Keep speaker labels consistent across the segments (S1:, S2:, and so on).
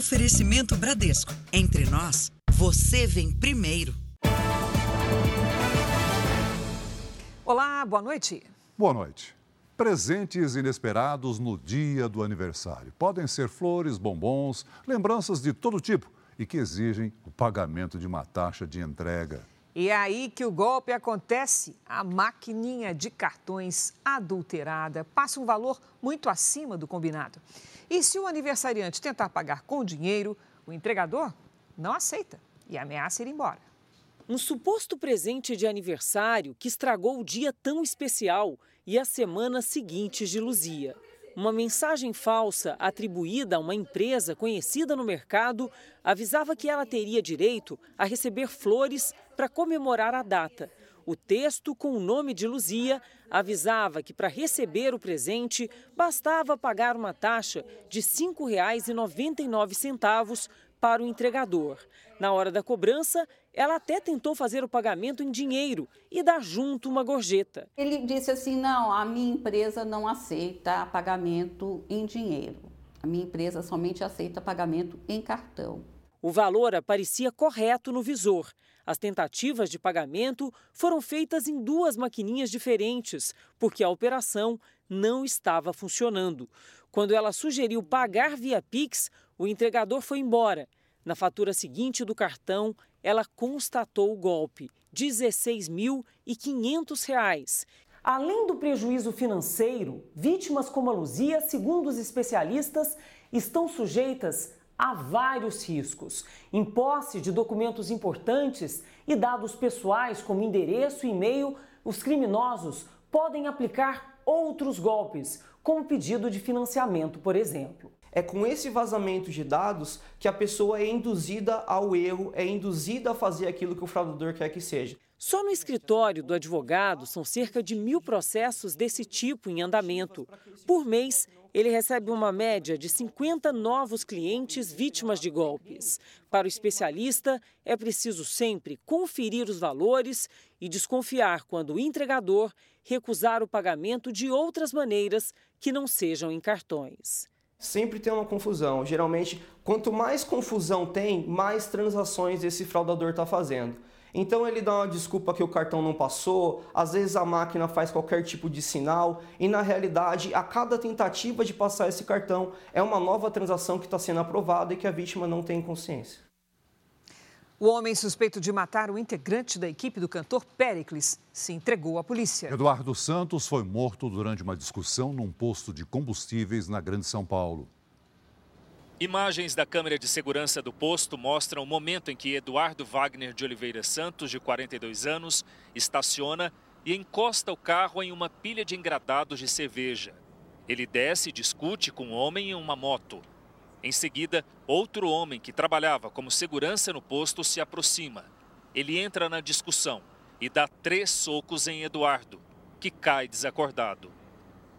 S1: Oferecimento Bradesco. Entre nós, você vem primeiro.
S2: Olá, boa noite.
S3: Boa noite. Presentes inesperados no dia do aniversário. Podem ser flores, bombons, lembranças de todo tipo e que exigem o pagamento de uma taxa de entrega.
S2: E é aí que o golpe acontece. A maquininha de cartões adulterada passa um valor muito acima do combinado. E se o aniversariante tentar pagar com dinheiro, o entregador não aceita e ameaça ir embora.
S4: Um suposto presente de aniversário que estragou o dia tão especial e as semanas seguintes de Luzia. Uma mensagem falsa atribuída a uma empresa conhecida no mercado avisava que ela teria direito a receber flores para comemorar a data. O texto, com o nome de Luzia, avisava que para receber o presente bastava pagar uma taxa de R$ 5,99 para o entregador. Na hora da cobrança, ela até tentou fazer o pagamento em dinheiro e dar junto uma gorjeta.
S5: Ele disse assim: não, a minha empresa não aceita pagamento em dinheiro. A minha empresa somente aceita pagamento em cartão.
S4: O valor aparecia correto no visor. As tentativas de pagamento foram feitas em duas maquininhas diferentes, porque a operação não estava funcionando. Quando ela sugeriu pagar via Pix, o entregador foi embora. Na fatura seguinte do cartão, ela constatou o golpe, R$ 16.500. Além do prejuízo financeiro, vítimas como a Luzia, segundo os especialistas, estão sujeitas a vários riscos. Em posse de documentos importantes e dados pessoais como endereço e e-mail, os criminosos podem aplicar outros golpes, como pedido de financiamento, por exemplo.
S6: É com esse vazamento de dados que a pessoa é induzida ao erro, é induzida a fazer aquilo que o fraudador quer que seja.
S4: Só no escritório do advogado são cerca de mil processos desse tipo em andamento. Por mês, ele recebe uma média de 50 novos clientes vítimas de golpes. Para o especialista, é preciso sempre conferir os valores e desconfiar quando o entregador recusar o pagamento de outras maneiras que não sejam em cartões
S6: sempre tem uma confusão. Geralmente, quanto mais confusão tem, mais transações esse fraudador está fazendo. Então ele dá uma desculpa que o cartão não passou, às vezes a máquina faz qualquer tipo de sinal e na realidade a cada tentativa de passar esse cartão é uma nova transação que está sendo aprovada e que a vítima não tem consciência.
S2: O homem suspeito de matar o integrante da equipe do cantor Pericles se entregou à polícia.
S3: Eduardo Santos foi morto durante uma discussão num posto de combustíveis na Grande São Paulo.
S7: Imagens da câmera de segurança do posto mostram o momento em que Eduardo Wagner de Oliveira Santos, de 42 anos, estaciona e encosta o carro em uma pilha de engradados de cerveja. Ele desce e discute com um homem em uma moto. Em seguida, outro homem que trabalhava como segurança no posto se aproxima. Ele entra na discussão e dá três socos em Eduardo, que cai desacordado.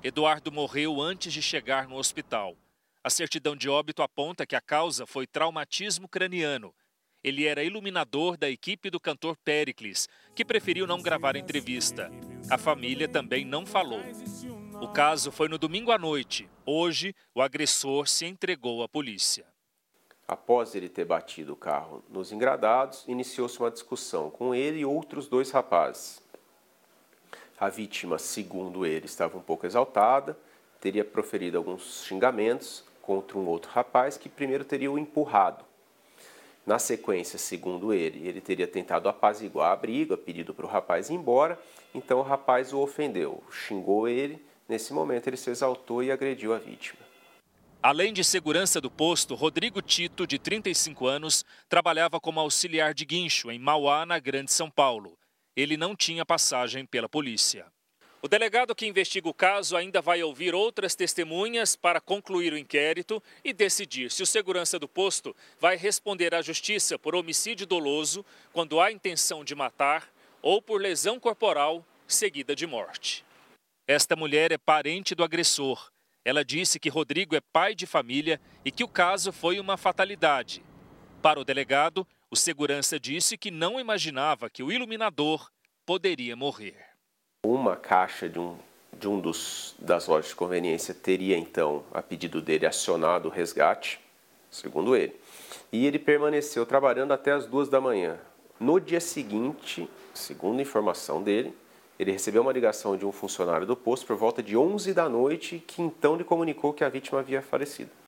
S7: Eduardo morreu antes de chegar no hospital. A certidão de óbito aponta que a causa foi traumatismo craniano. Ele era iluminador da equipe do cantor Pericles, que preferiu não gravar entrevista. A família também não falou. O caso foi no domingo à noite. Hoje, o agressor se entregou à polícia.
S8: Após ele ter batido o carro nos engradados, iniciou-se uma discussão com ele e outros dois rapazes. A vítima, segundo ele, estava um pouco exaltada, teria proferido alguns xingamentos contra um outro rapaz que primeiro teria o empurrado. Na sequência, segundo ele, ele teria tentado apaziguar a briga, pedido para o rapaz ir embora, então o rapaz o ofendeu, xingou ele Nesse momento, ele se exaltou e agrediu a vítima.
S7: Além de segurança do posto, Rodrigo Tito, de 35 anos, trabalhava como auxiliar de guincho em Mauá, na Grande São Paulo. Ele não tinha passagem pela polícia. O delegado que investiga o caso ainda vai ouvir outras testemunhas para concluir o inquérito e decidir se o segurança do posto vai responder à justiça por homicídio doloso quando há intenção de matar ou por lesão corporal seguida de morte. Esta mulher é parente do agressor. Ela disse que Rodrigo é pai de família e que o caso foi uma fatalidade. Para o delegado, o segurança disse que não imaginava que o iluminador poderia morrer.
S8: Uma caixa de um, de um dos, das lojas de conveniência teria então, a pedido dele, acionado o resgate. segundo ele. E ele permaneceu trabalhando até as duas da manhã. No dia seguinte, segundo a informação dele, ele recebeu uma ligação de um funcionário do posto por volta de 11 da noite, que então lhe comunicou que a vítima havia falecido.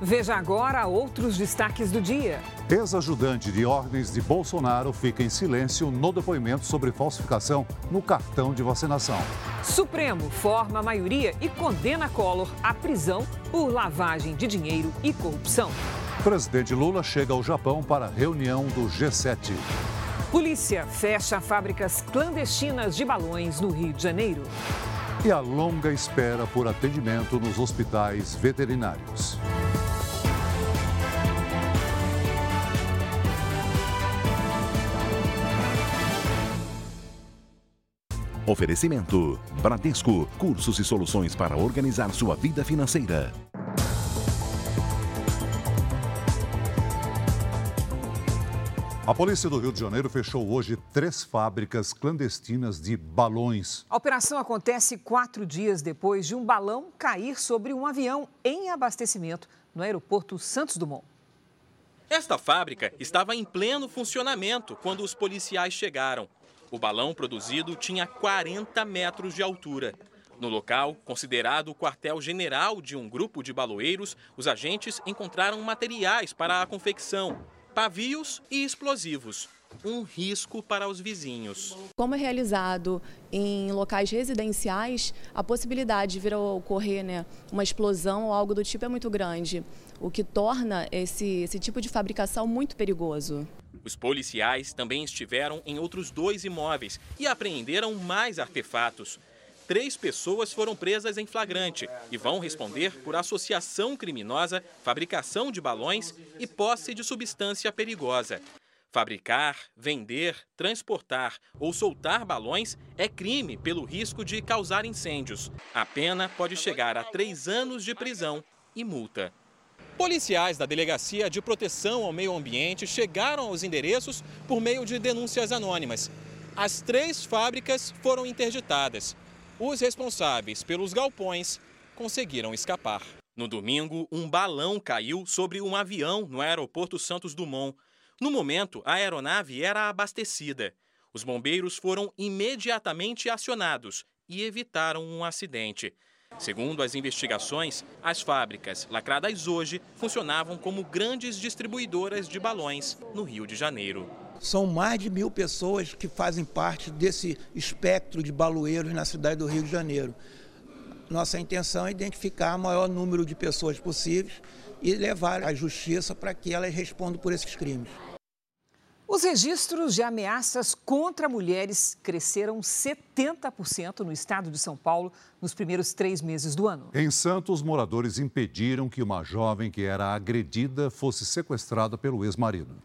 S2: Veja agora outros destaques do dia.
S3: Ex-ajudante de ordens de Bolsonaro fica em silêncio no depoimento sobre falsificação no cartão de vacinação.
S2: Supremo forma maioria e condena Collor à prisão por lavagem de dinheiro e corrupção.
S3: Presidente Lula chega ao Japão para a reunião do G7.
S2: Polícia fecha fábricas clandestinas de balões no Rio de Janeiro.
S3: E a longa espera por atendimento nos hospitais veterinários.
S9: Oferecimento: Bradesco, cursos e soluções para organizar sua vida financeira.
S3: A polícia do Rio de Janeiro fechou hoje três fábricas clandestinas de balões.
S2: A operação acontece quatro dias depois de um balão cair sobre um avião em abastecimento no aeroporto Santos Dumont.
S10: Esta fábrica estava em pleno funcionamento quando os policiais chegaram. O balão produzido tinha 40 metros de altura. No local, considerado o quartel-general de um grupo de baloeiros, os agentes encontraram materiais para a confecção, pavios e explosivos. Um risco para os vizinhos.
S11: Como é realizado em locais residenciais, a possibilidade de vir a ocorrer né, uma explosão ou algo do tipo é muito grande, o que torna esse, esse tipo de fabricação muito perigoso.
S10: Os policiais também estiveram em outros dois imóveis e apreenderam mais artefatos. Três pessoas foram presas em flagrante e vão responder por associação criminosa, fabricação de balões e posse de substância perigosa. Fabricar, vender, transportar ou soltar balões é crime pelo risco de causar incêndios. A pena pode chegar a três anos de prisão e multa. Policiais da Delegacia de Proteção ao Meio Ambiente chegaram aos endereços por meio de denúncias anônimas. As três fábricas foram interditadas. Os responsáveis pelos galpões conseguiram escapar. No domingo, um balão caiu sobre um avião no aeroporto Santos Dumont. No momento, a aeronave era abastecida. Os bombeiros foram imediatamente acionados e evitaram um acidente. Segundo as investigações, as fábricas, lacradas hoje, funcionavam como grandes distribuidoras de balões no Rio de Janeiro.
S12: São mais de mil pessoas que fazem parte desse espectro de baloeiros na cidade do Rio de Janeiro. Nossa intenção é identificar o maior número de pessoas possíveis e levar à justiça para que elas respondam por esses crimes.
S2: Os registros de ameaças contra mulheres cresceram 70% no estado de São Paulo nos primeiros três meses do ano.
S3: Em Santos, moradores impediram que uma jovem que era agredida fosse sequestrada pelo ex-marido.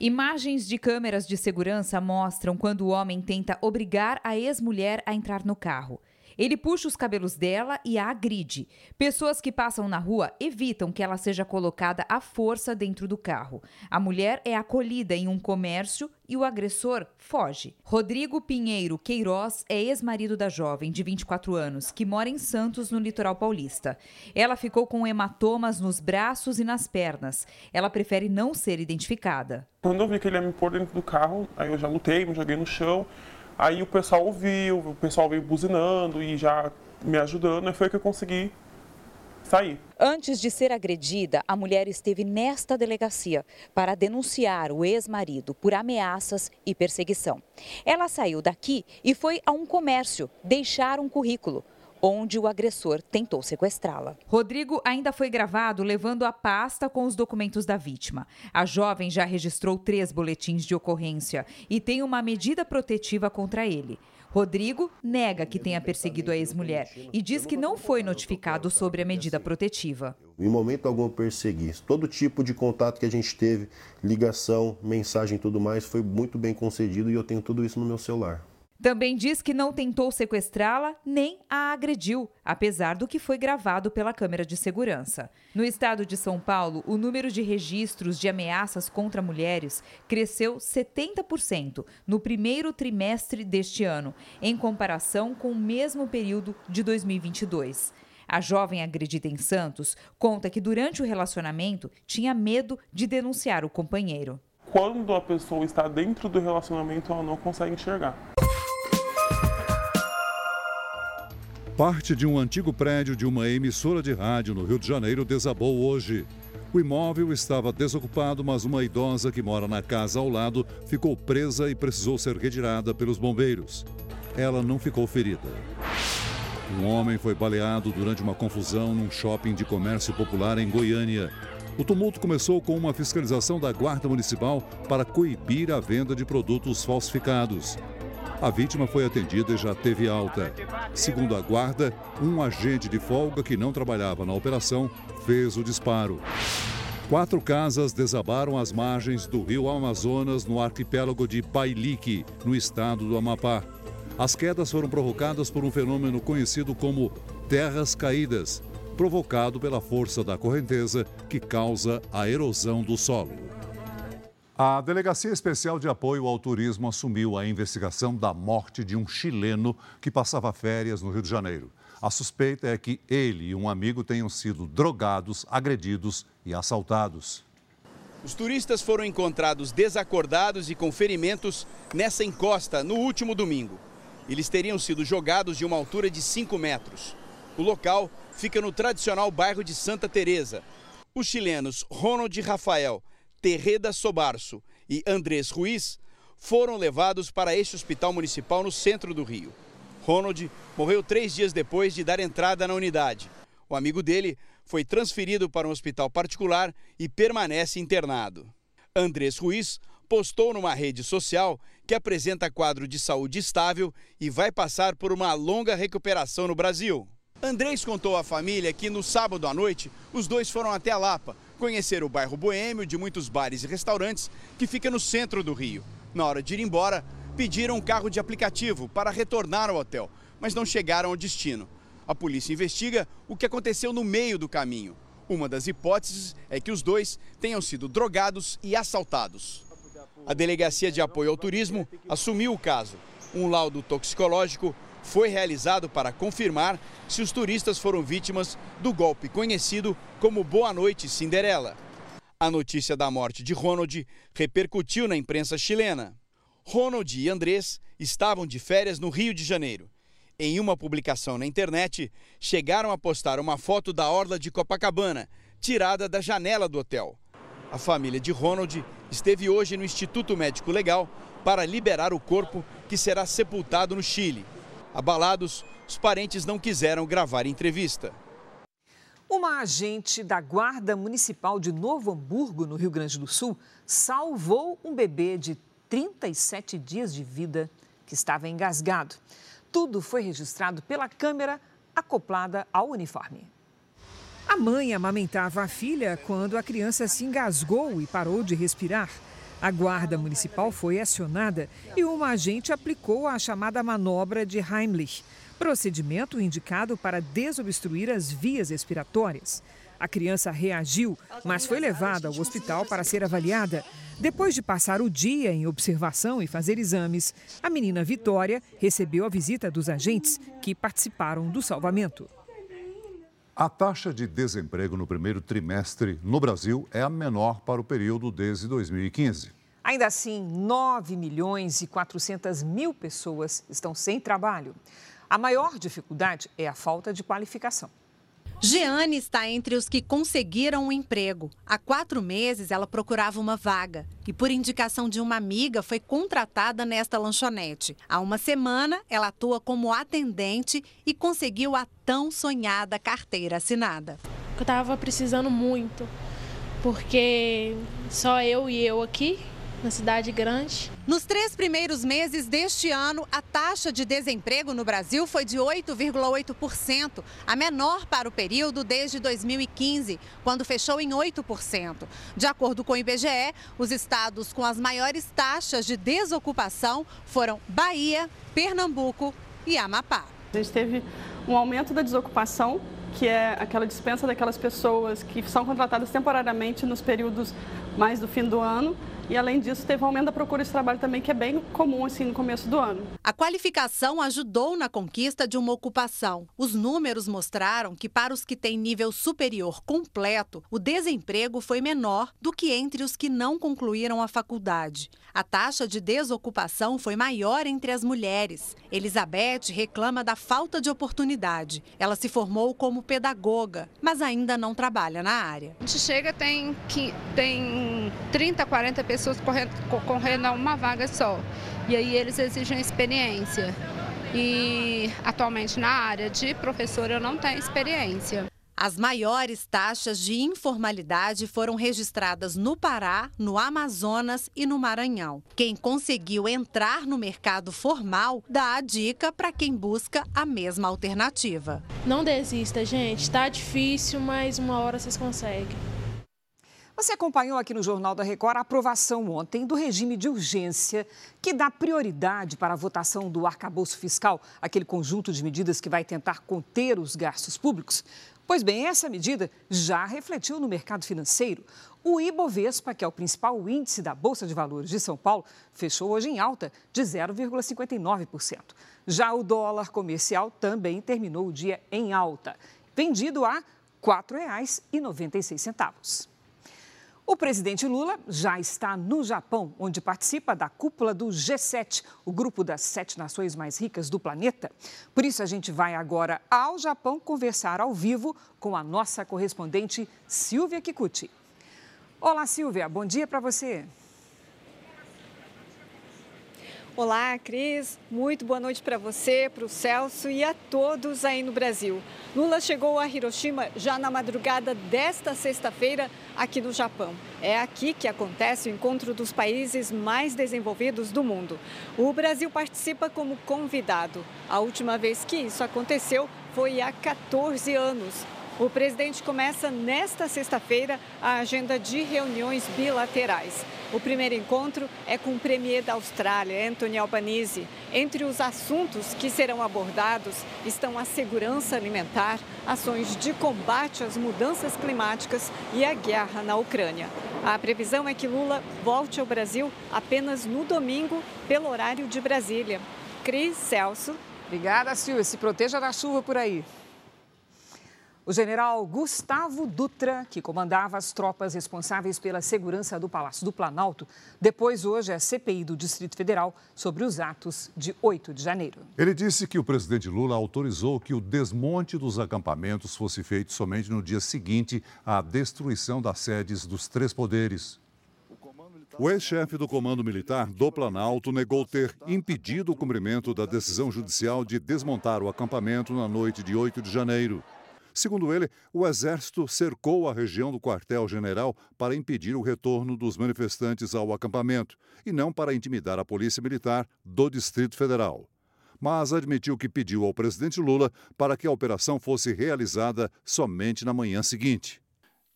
S13: Imagens de câmeras de segurança mostram quando o homem tenta obrigar a ex-mulher a entrar no carro. Ele puxa os cabelos dela e a agride. Pessoas que passam na rua evitam que ela seja colocada à força dentro do carro. A mulher é acolhida em um comércio e o agressor foge. Rodrigo Pinheiro Queiroz é ex-marido da jovem, de 24 anos, que mora em Santos, no litoral paulista. Ela ficou com hematomas nos braços e nas pernas. Ela prefere não ser identificada.
S14: Quando eu vi que ele ia me pôr dentro do carro, aí eu já lutei, me joguei no chão. Aí o pessoal ouviu, o pessoal veio buzinando e já me ajudando, e foi que eu consegui sair.
S13: Antes de ser agredida, a mulher esteve nesta delegacia para denunciar o ex-marido por ameaças e perseguição. Ela saiu daqui e foi a um comércio deixar um currículo onde o agressor tentou sequestrá-la. Rodrigo ainda foi gravado levando a pasta com os documentos da vítima. A jovem já registrou três boletins de ocorrência e tem uma medida protetiva contra ele. Rodrigo nega que tenha perseguido a ex-mulher e diz que não foi notificado sobre a medida protetiva.
S15: Em momento algum eu persegui. Todo tipo de contato que a gente teve, ligação, mensagem e tudo mais, foi muito bem concedido e eu tenho tudo isso no meu celular.
S13: Também diz que não tentou sequestrá-la nem a agrediu, apesar do que foi gravado pela câmera de segurança. No estado de São Paulo, o número de registros de ameaças contra mulheres cresceu 70% no primeiro trimestre deste ano, em comparação com o mesmo período de 2022. A jovem agredida em Santos conta que durante o relacionamento tinha medo de denunciar o companheiro.
S14: Quando a pessoa está dentro do relacionamento, ela não consegue enxergar.
S3: Parte de um antigo prédio de uma emissora de rádio no Rio de Janeiro desabou hoje. O imóvel estava desocupado, mas uma idosa que mora na casa ao lado ficou presa e precisou ser retirada pelos bombeiros. Ela não ficou ferida. Um homem foi baleado durante uma confusão num shopping de comércio popular em Goiânia. O tumulto começou com uma fiscalização da Guarda Municipal para coibir a venda de produtos falsificados. A vítima foi atendida e já teve alta. Segundo a guarda, um agente de folga que não trabalhava na operação fez o disparo. Quatro casas desabaram às margens do rio Amazonas, no arquipélago de Pailique, no estado do Amapá. As quedas foram provocadas por um fenômeno conhecido como terras caídas, provocado pela força da correnteza que causa a erosão do solo. A Delegacia Especial de Apoio ao Turismo assumiu a investigação da morte de um chileno que passava férias no Rio de Janeiro. A suspeita é que ele e um amigo tenham sido drogados, agredidos e assaltados.
S16: Os turistas foram encontrados desacordados e com ferimentos nessa encosta no último domingo. Eles teriam sido jogados de uma altura de 5 metros. O local fica no tradicional bairro de Santa Teresa. Os chilenos Ronald Rafael Terreda Sobarso e Andrés Ruiz foram levados para este hospital municipal no centro do Rio. Ronald morreu três dias depois de dar entrada na unidade. O amigo dele foi transferido para um hospital particular e permanece internado. Andrés Ruiz postou numa rede social que apresenta quadro de saúde estável e vai passar por uma longa recuperação no Brasil. Andrés contou à família que no sábado à noite os dois foram até a Lapa conhecer o bairro boêmio de muitos bares e restaurantes que fica no centro do Rio. Na hora de ir embora, pediram um carro de aplicativo para retornar ao hotel, mas não chegaram ao destino. A polícia investiga o que aconteceu no meio do caminho. Uma das hipóteses é que os dois tenham sido drogados e assaltados. A Delegacia de Apoio ao Turismo assumiu o caso. Um laudo toxicológico foi realizado para confirmar se os turistas foram vítimas do golpe conhecido como Boa Noite Cinderela. A notícia da morte de Ronald repercutiu na imprensa chilena. Ronald e Andrés estavam de férias no Rio de Janeiro. Em uma publicação na internet, chegaram a postar uma foto da orla de Copacabana, tirada da janela do hotel. A família de Ronald esteve hoje no Instituto Médico Legal para liberar o corpo que será sepultado no Chile. Abalados, os parentes não quiseram gravar entrevista.
S2: Uma agente da Guarda Municipal de Novo Hamburgo, no Rio Grande do Sul, salvou um bebê de 37 dias de vida que estava engasgado. Tudo foi registrado pela câmera acoplada ao uniforme. A mãe amamentava a filha quando a criança se engasgou e parou de respirar. A guarda municipal foi acionada e uma agente aplicou a chamada manobra de Heimlich, procedimento indicado para desobstruir as vias respiratórias. A criança reagiu, mas foi levada ao hospital para ser avaliada. Depois de passar o dia em observação e fazer exames, a menina Vitória recebeu a visita dos agentes que participaram do salvamento.
S3: A taxa de desemprego no primeiro trimestre no Brasil é a menor para o período desde 2015.
S2: Ainda assim, 9 milhões e 400 mil pessoas estão sem trabalho. A maior dificuldade é a falta de qualificação.
S17: Jeane está entre os que conseguiram um emprego. Há quatro meses ela procurava uma vaga e, por indicação de uma amiga, foi contratada nesta lanchonete. Há uma semana, ela atua como atendente e conseguiu a tão sonhada carteira assinada.
S18: Eu estava precisando muito, porque só eu e eu aqui na cidade grande.
S17: Nos três primeiros meses deste ano, a taxa de desemprego no Brasil foi de 8,8%, a menor para o período desde 2015, quando fechou em 8%. De acordo com o IBGE, os estados com as maiores taxas de desocupação foram Bahia, Pernambuco e Amapá.
S19: A gente teve um aumento da desocupação que é aquela dispensa daquelas pessoas que são contratadas temporariamente nos períodos mais do fim do ano. E além disso, teve um aumento da procura de trabalho também, que é bem comum assim no começo do ano.
S17: A qualificação ajudou na conquista de uma ocupação. Os números mostraram que para os que têm nível superior completo, o desemprego foi menor do que entre os que não concluíram a faculdade. A taxa de desocupação foi maior entre as mulheres. Elizabeth reclama da falta de oportunidade. Ela se formou como pedagoga, mas ainda não trabalha na área.
S20: A gente chega, tem, tem 30, 40 pessoas pessoas concorrendo a uma vaga só. E aí eles exigem experiência. E atualmente na área de professora eu não tenho experiência.
S17: As maiores taxas de informalidade foram registradas no Pará, no Amazonas e no Maranhão. Quem conseguiu entrar no mercado formal dá a dica para quem busca a mesma alternativa.
S18: Não desista, gente. Está difícil, mas uma hora vocês conseguem.
S2: Você acompanhou aqui no Jornal da Record a aprovação ontem do regime de urgência que dá prioridade para a votação do arcabouço fiscal, aquele conjunto de medidas que vai tentar conter os gastos públicos. Pois bem, essa medida já refletiu no mercado financeiro. O Ibovespa, que é o principal índice da Bolsa de Valores de São Paulo, fechou hoje em alta de 0,59%. Já o dólar comercial também terminou o dia em alta, vendido a R$ 4,96. O presidente Lula já está no Japão, onde participa da cúpula do G7, o grupo das sete nações mais ricas do planeta. Por isso, a gente vai agora ao Japão conversar ao vivo com a nossa correspondente Silvia Kikuchi. Olá, Silvia, bom dia para você.
S21: Olá, Cris. Muito boa noite para você, para o Celso e a todos aí no Brasil. Lula chegou a Hiroshima já na madrugada desta sexta-feira aqui no Japão. É aqui que acontece o encontro dos países mais desenvolvidos do mundo. O Brasil participa como convidado. A última vez que isso aconteceu foi há 14 anos, o presidente começa nesta sexta-feira a agenda de reuniões bilaterais. O primeiro encontro é com o premier da Austrália, Anthony Albanese. Entre os assuntos que serão abordados estão a segurança alimentar, ações de combate às mudanças climáticas e a guerra na Ucrânia. A previsão é que Lula volte ao Brasil apenas no domingo, pelo horário de Brasília. Cris Celso.
S2: Obrigada, Silvia. Se proteja da chuva por aí. O general Gustavo Dutra, que comandava as tropas responsáveis pela segurança do Palácio do Planalto, depois hoje a CPI do Distrito Federal sobre os atos de 8 de janeiro.
S3: Ele disse que o presidente Lula autorizou que o desmonte dos acampamentos fosse feito somente no dia seguinte à destruição das sedes dos três poderes. O ex-chefe do Comando Militar do Planalto negou ter impedido o cumprimento da decisão judicial de desmontar o acampamento na noite de 8 de janeiro. Segundo ele, o Exército cercou a região do quartel-general para impedir o retorno dos manifestantes ao acampamento e não para intimidar a Polícia Militar do Distrito Federal. Mas admitiu que pediu ao presidente Lula para que a operação fosse realizada somente na manhã seguinte.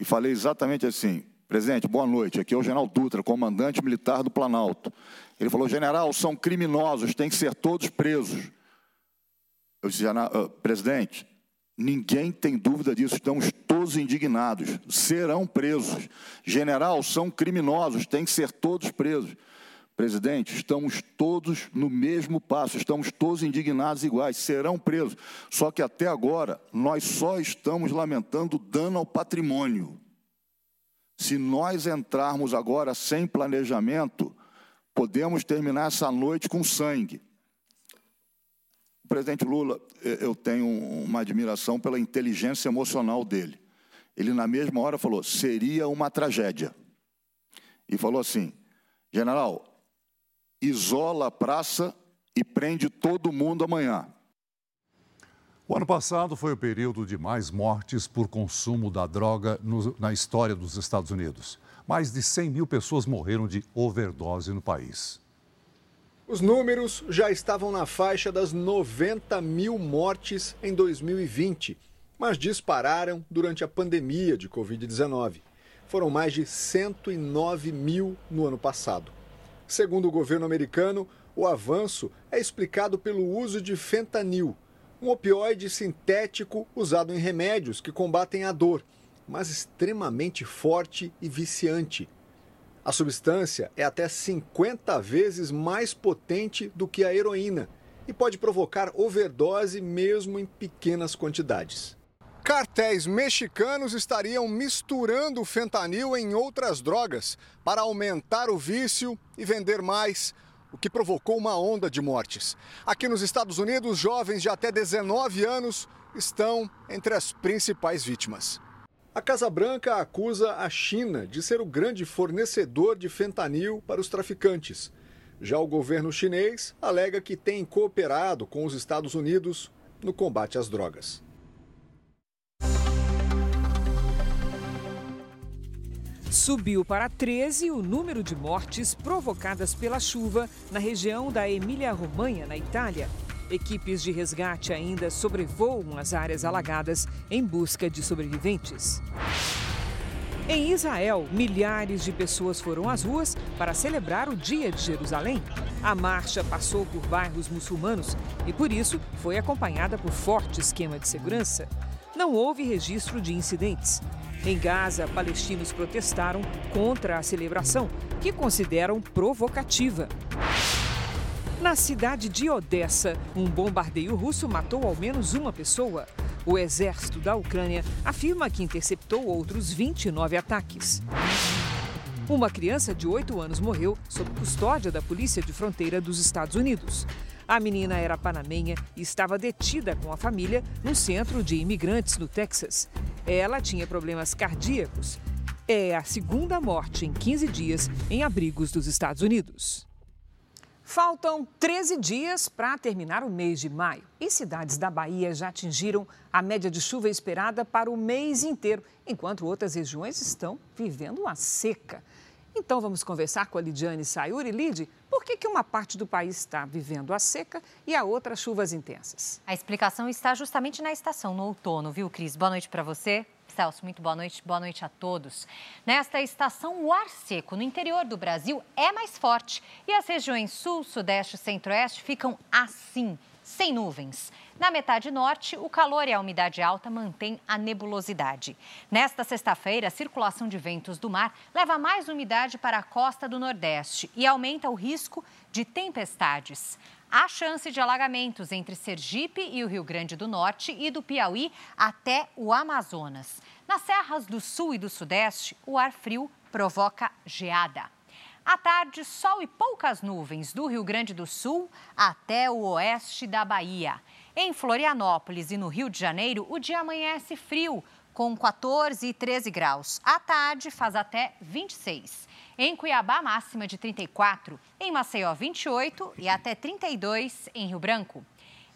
S22: E falei exatamente assim: Presidente, boa noite. Aqui é o general Dutra, comandante militar do Planalto. Ele falou: general, são criminosos, têm que ser todos presos. Eu disse: uh, presidente, Ninguém tem dúvida disso, estamos todos indignados, serão presos. General, são criminosos, têm que ser todos presos. Presidente, estamos todos no mesmo passo, estamos todos indignados iguais, serão presos. Só que até agora, nós só estamos lamentando dano ao patrimônio. Se nós entrarmos agora sem planejamento, podemos terminar essa noite com sangue. O presidente Lula, eu tenho uma admiração pela inteligência emocional dele. Ele, na mesma hora, falou: seria uma tragédia. E falou assim: general, isola a praça e prende todo mundo amanhã.
S3: O ano passado foi o período de mais mortes por consumo da droga no, na história dos Estados Unidos. Mais de 100 mil pessoas morreram de overdose no país.
S23: Os números já estavam na faixa das 90 mil mortes em 2020, mas dispararam durante a pandemia de Covid-19. Foram mais de 109 mil no ano passado. Segundo o governo americano, o avanço é explicado pelo uso de fentanil, um opioide sintético usado em remédios que combatem a dor, mas extremamente forte e viciante. A substância é até 50 vezes mais potente do que a heroína e pode provocar overdose mesmo em pequenas quantidades. Cartéis mexicanos estariam misturando fentanil em outras drogas para aumentar o vício e vender mais, o que provocou uma onda de mortes. Aqui nos Estados Unidos, jovens de até 19 anos estão entre as principais vítimas. A Casa Branca acusa a China de ser o grande fornecedor de fentanil para os traficantes. Já o governo chinês alega que tem cooperado com os Estados Unidos no combate às drogas.
S2: Subiu para 13 o número de mortes provocadas pela chuva na região da Emília-Romanha, na Itália. Equipes de resgate ainda sobrevoam as áreas alagadas em busca de sobreviventes. Em Israel, milhares de pessoas foram às ruas para celebrar o Dia de Jerusalém. A marcha passou por bairros muçulmanos e, por isso, foi acompanhada por forte esquema de segurança. Não houve registro de incidentes. Em Gaza, palestinos protestaram contra a celebração, que consideram provocativa. Na cidade de Odessa, um bombardeio russo matou ao menos uma pessoa. O exército da Ucrânia afirma que interceptou outros 29 ataques. Uma criança de 8 anos morreu sob custódia da Polícia de Fronteira dos Estados Unidos. A menina era panamenha e estava detida com a família num centro de imigrantes no Texas. Ela tinha problemas cardíacos. É a segunda morte em 15 dias em abrigos dos Estados Unidos. Faltam 13 dias para terminar o mês de maio e cidades da Bahia já atingiram a média de chuva esperada para o mês inteiro, enquanto outras regiões estão vivendo uma seca. Então vamos conversar com a Lidiane Sayuri. Lid, por que, que uma parte do país está vivendo a seca e a outra chuvas intensas?
S24: A explicação está justamente na estação, no outono, viu, Cris? Boa noite para você. Celso, muito boa noite, boa noite a todos. Nesta estação, o ar seco no interior do Brasil é mais forte e as regiões sul, sudeste e centro-oeste ficam assim, sem nuvens. Na metade norte, o calor e a umidade alta mantêm a nebulosidade. Nesta sexta-feira, a circulação de ventos do mar leva mais umidade para a costa do Nordeste e aumenta o risco de tempestades. Há chance de alagamentos entre Sergipe e o Rio Grande do Norte e do Piauí até o Amazonas. Nas serras do sul e do sudeste, o ar frio provoca geada. À tarde, sol e poucas nuvens do Rio Grande do Sul até o oeste da Bahia. Em Florianópolis e no Rio de Janeiro, o dia amanhece frio, com 14 e 13 graus. À tarde, faz até 26. Em Cuiabá, máxima de 34. Em Maceió, 28 e até 32 em Rio Branco.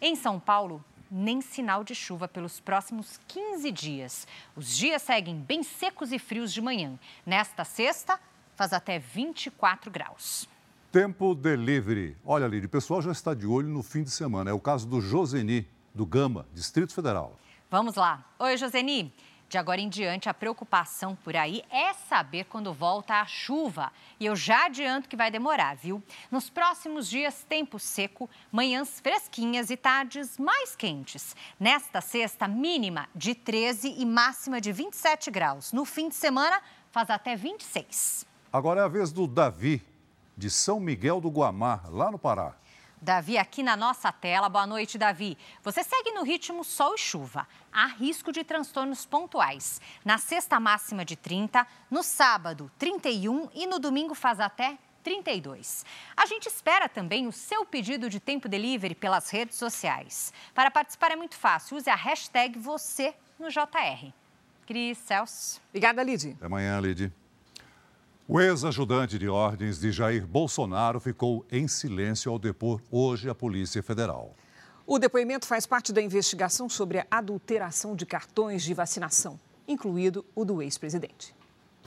S24: Em São Paulo, nem sinal de chuva pelos próximos 15 dias. Os dias seguem bem secos e frios de manhã. Nesta sexta, faz até 24 graus.
S3: Tempo delivery. Olha, ali, o pessoal já está de olho no fim de semana. É o caso do Joseni, do Gama, Distrito Federal.
S24: Vamos lá. Oi, Joseni. De agora em diante, a preocupação por aí é saber quando volta a chuva. E eu já adianto que vai demorar, viu? Nos próximos dias, tempo seco, manhãs fresquinhas e tardes mais quentes. Nesta sexta, mínima de 13 e máxima de 27 graus. No fim de semana, faz até 26.
S3: Agora é a vez do Davi, de São Miguel do Guamá, lá no Pará.
S24: Davi, aqui na nossa tela. Boa noite, Davi. Você segue no ritmo sol e chuva. Há risco de transtornos pontuais. Na sexta máxima de 30, no sábado 31 e no domingo faz até 32. A gente espera também o seu pedido de tempo delivery pelas redes sociais. Para participar é muito fácil. Use a hashtag você no JR. Cris, Celso.
S2: Obrigada, Lid.
S3: Até amanhã, Lid. O ex-ajudante de ordens de Jair Bolsonaro ficou em silêncio ao depor hoje a Polícia Federal.
S2: O depoimento faz parte da investigação sobre a adulteração de cartões de vacinação, incluído o do ex-presidente.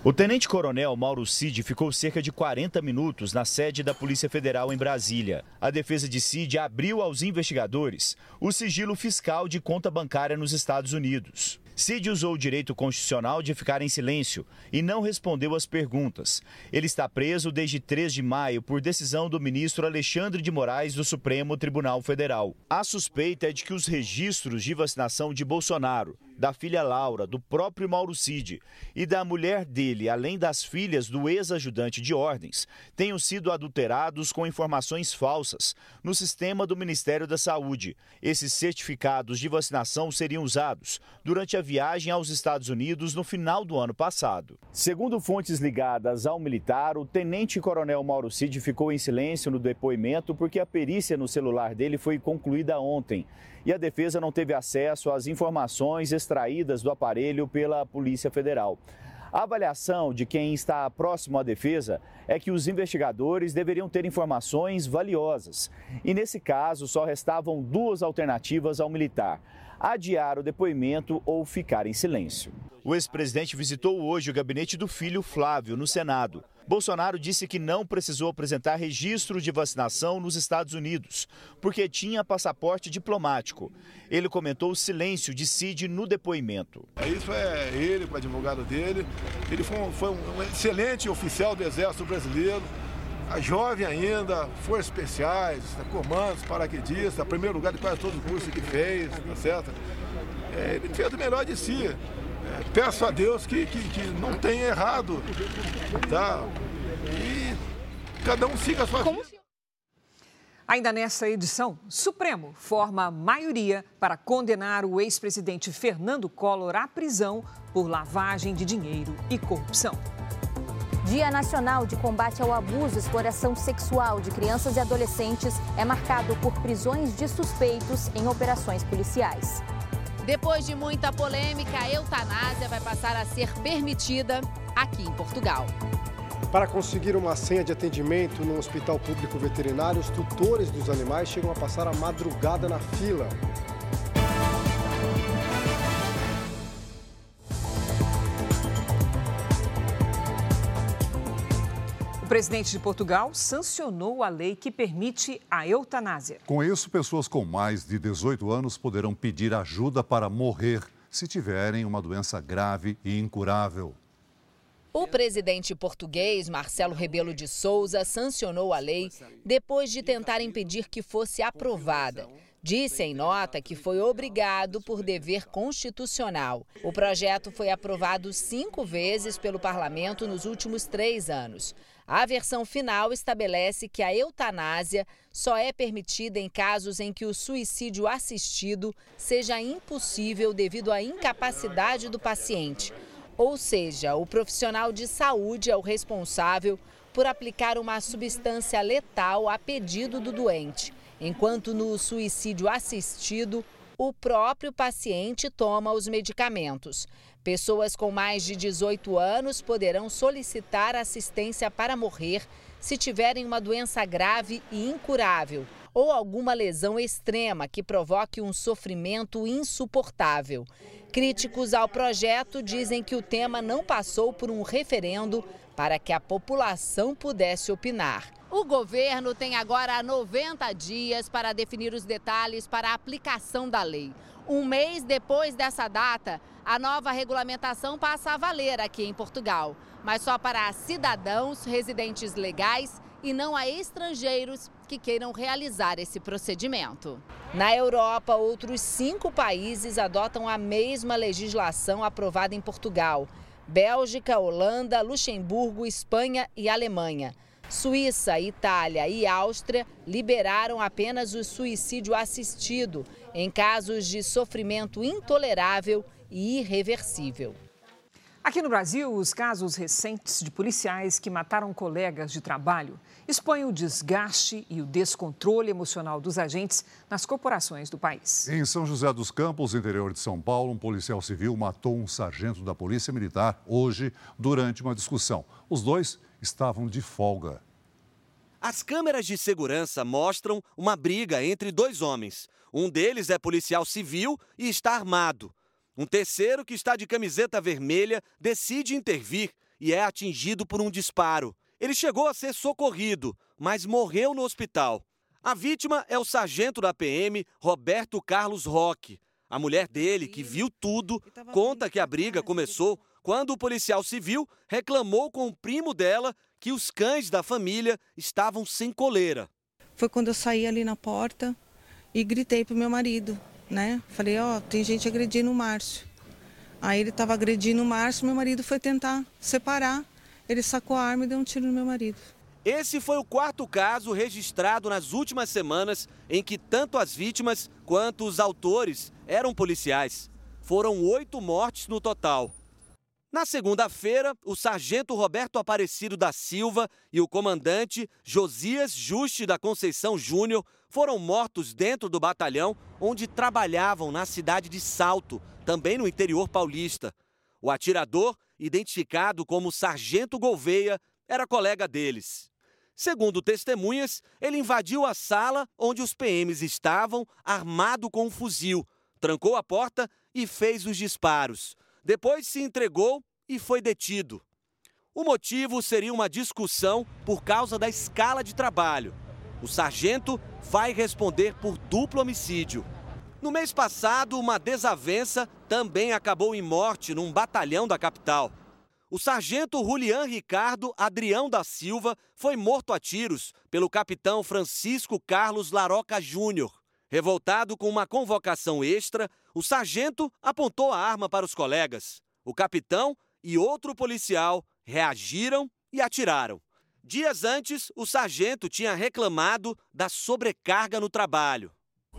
S25: O tenente-coronel Mauro Cid ficou cerca de 40 minutos na sede da Polícia Federal em Brasília. A defesa de Cid abriu aos investigadores o sigilo fiscal de conta bancária nos Estados Unidos. Cid usou o direito constitucional de ficar em silêncio e não respondeu às perguntas. Ele está preso desde 3 de maio por decisão do ministro Alexandre de Moraes do Supremo Tribunal Federal. A suspeita é de que os registros de vacinação de Bolsonaro da filha Laura, do próprio Mauro Cid e da mulher dele, além das filhas do ex-ajudante de ordens, tenham sido adulterados com informações falsas no sistema do Ministério da Saúde. Esses certificados de vacinação seriam usados durante a viagem aos Estados Unidos no final do ano passado. Segundo fontes ligadas ao militar, o tenente-coronel Mauro Cid ficou em silêncio no depoimento porque a perícia no celular dele foi concluída ontem e a defesa não teve acesso às informações extraídas do aparelho pela Polícia Federal. A avaliação de quem está próximo à defesa é que os investigadores deveriam ter informações valiosas. E nesse caso, só restavam duas alternativas ao militar: adiar o depoimento ou ficar em silêncio. O ex-presidente visitou hoje o gabinete do filho Flávio, no Senado. Bolsonaro disse que não precisou apresentar registro de vacinação nos Estados Unidos, porque tinha passaporte diplomático. Ele comentou o silêncio de Cid no depoimento.
S26: Isso é ele, com o advogado dele. Ele foi um, foi um excelente oficial do Exército Brasileiro, jovem ainda, forças especiais, comandos, paraquedista, primeiro lugar de quase todos os cursos que fez, tá certo? É, ele fez o melhor de si. Peço a Deus que, que, que, não tenha errado, tá? E cada um siga a sua vida.
S2: Ainda nessa edição, Supremo forma maioria para condenar o ex-presidente Fernando Collor à prisão por lavagem de dinheiro e corrupção.
S27: Dia Nacional de Combate ao Abuso e Exploração Sexual de Crianças e Adolescentes é marcado por prisões de suspeitos em operações policiais.
S28: Depois de muita polêmica, a eutanásia vai passar a ser permitida aqui em Portugal.
S29: Para conseguir uma senha de atendimento no hospital público veterinário, os tutores dos animais chegam a passar a madrugada na fila.
S2: Presidente de Portugal sancionou a lei que permite a eutanásia.
S3: Com isso, pessoas com mais de 18 anos poderão pedir ajuda para morrer se tiverem uma doença grave e incurável.
S28: O presidente português Marcelo Rebelo de Souza sancionou a lei depois de tentar impedir que fosse aprovada. Disse em nota que foi obrigado por dever constitucional. O projeto foi aprovado cinco vezes pelo parlamento nos últimos três anos. A versão final estabelece que a eutanásia só é permitida em casos em que o suicídio assistido seja impossível devido à incapacidade do paciente. Ou seja, o profissional de saúde é o responsável por aplicar uma substância letal a pedido do doente, enquanto no suicídio assistido, o próprio paciente toma os medicamentos. Pessoas com mais de 18 anos poderão solicitar assistência para morrer se tiverem uma doença grave e incurável ou alguma lesão extrema que provoque um sofrimento insuportável. Críticos ao projeto dizem que o tema não passou por um referendo para que a população pudesse opinar. O governo tem agora 90 dias para definir os detalhes para a aplicação da lei. Um mês depois dessa data, a nova regulamentação passa a valer aqui em Portugal, mas só para cidadãos residentes legais e não a estrangeiros que queiram realizar esse procedimento. Na Europa, outros cinco países adotam a mesma legislação aprovada em Portugal: Bélgica, Holanda, Luxemburgo, Espanha e Alemanha. Suíça, Itália e Áustria liberaram apenas o suicídio assistido em casos de sofrimento intolerável irreversível.
S2: Aqui no Brasil, os casos recentes de policiais que mataram colegas de trabalho expõem o desgaste e o descontrole emocional dos agentes nas corporações do país.
S3: Em São José dos Campos, interior de São Paulo, um policial civil matou um sargento da Polícia Militar hoje durante uma discussão. Os dois estavam de folga.
S30: As câmeras de segurança mostram uma briga entre dois homens. Um deles é policial civil e está armado. Um terceiro, que está de camiseta vermelha, decide intervir e é atingido por um disparo. Ele chegou a ser socorrido, mas morreu no hospital. A vítima é o sargento da PM, Roberto Carlos Roque. A mulher dele, que viu tudo, conta que a briga começou quando o policial civil reclamou com o primo dela que os cães da família estavam sem coleira.
S31: Foi quando eu saí ali na porta e gritei pro meu marido, né? Falei, ó, oh, tem gente agredindo o Márcio. Aí ele estava agredindo o Márcio, meu marido foi tentar separar. Ele sacou a arma e deu um tiro no meu marido.
S30: Esse foi o quarto caso registrado nas últimas semanas em que tanto as vítimas quanto os autores eram policiais. Foram oito mortes no total. Na segunda-feira, o sargento Roberto Aparecido da Silva e o comandante Josias Juste da Conceição Júnior foram mortos dentro do batalhão onde trabalhavam na cidade de Salto, também no interior paulista. O atirador, identificado como Sargento Gouveia, era colega deles. Segundo testemunhas, ele invadiu a sala onde os PMs estavam, armado com um fuzil, trancou a porta e fez os disparos. Depois se entregou e foi detido. O motivo seria uma discussão por causa da escala de trabalho. O sargento vai responder por duplo homicídio. No mês passado, uma desavença também acabou em morte num batalhão da capital. O sargento Julian Ricardo Adrião da Silva foi morto a tiros pelo capitão Francisco Carlos Laroca Júnior. Revoltado com uma convocação extra, o sargento apontou a arma para os colegas. O capitão e outro policial reagiram e atiraram. Dias antes, o sargento tinha reclamado da sobrecarga no trabalho.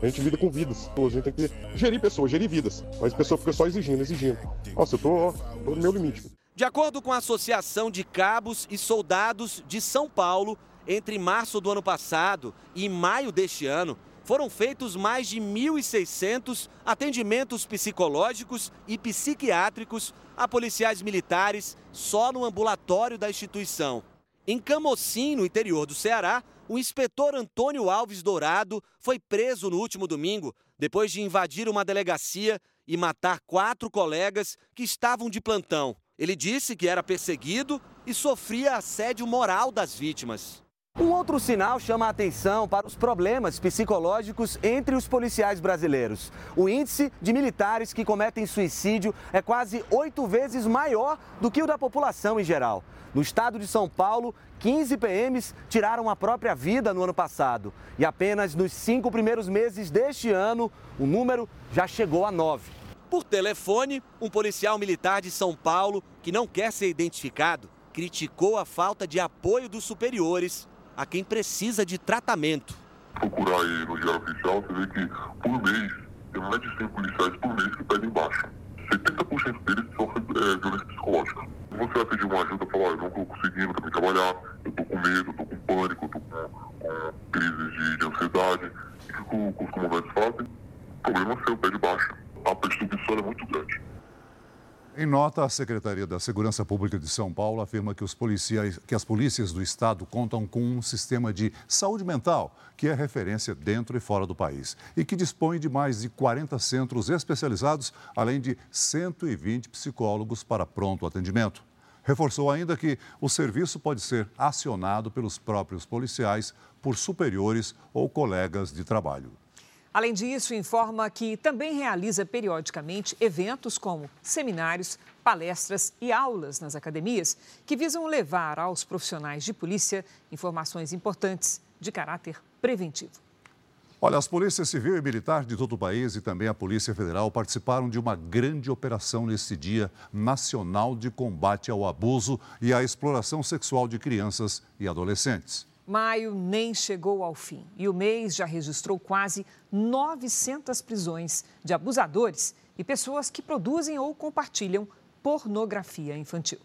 S32: A gente lida com vidas. A gente tem que gerir pessoas, gerir vidas. Mas a pessoa fica só exigindo, exigindo. Nossa, eu tô, tô no meu limite.
S30: De acordo com a Associação de Cabos e Soldados de São Paulo, entre março do ano passado e maio deste ano, foram feitos mais de 1.600 atendimentos psicológicos e psiquiátricos a policiais militares só no ambulatório da instituição. Em Camocim, no interior do Ceará, o inspetor Antônio Alves Dourado foi preso no último domingo depois de invadir uma delegacia e matar quatro colegas que estavam de plantão. Ele disse que era perseguido e sofria assédio moral das vítimas. Um outro sinal chama a atenção para os problemas psicológicos entre os policiais brasileiros. O índice de militares que cometem suicídio é quase oito vezes maior do que o da população em geral. No estado de São Paulo, 15 PMs tiraram a própria vida no ano passado. E apenas nos cinco primeiros meses deste ano, o número já chegou a nove. Por telefone, um policial militar de São Paulo, que não quer ser identificado, criticou a falta de apoio dos superiores a quem precisa de tratamento.
S33: Procurar aí no Diário Oficial, você vê que por mês tem mais de 100 policiais por mês que pedem baixa. 70% deles sofrem é, violência psicológica. Você vai pedir uma ajuda e falar, eu não estou conseguindo também trabalhar, eu estou com medo, estou com pânico, estou com, com crises de, de ansiedade. O que os comandantes fazem? Problema seu, pede baixa. A perseguição é muito grande.
S3: Em nota, a Secretaria da Segurança Pública de São Paulo afirma que, os policiais, que as polícias do estado contam com um sistema de saúde mental que é referência dentro e fora do país e que dispõe de mais de 40 centros especializados, além de 120 psicólogos para pronto atendimento. Reforçou ainda que o serviço pode ser acionado pelos próprios policiais, por superiores ou colegas de trabalho.
S2: Além disso, informa que também realiza periodicamente eventos como seminários, palestras e aulas nas academias que visam levar aos profissionais de polícia informações importantes de caráter preventivo.
S3: Olha, as polícias civil e militar de todo o país e também a Polícia Federal participaram de uma grande operação neste Dia Nacional de Combate ao Abuso e à Exploração Sexual de Crianças e Adolescentes.
S2: Maio nem chegou ao fim e o mês já registrou quase 900 prisões de abusadores e pessoas que produzem ou compartilham pornografia infantil.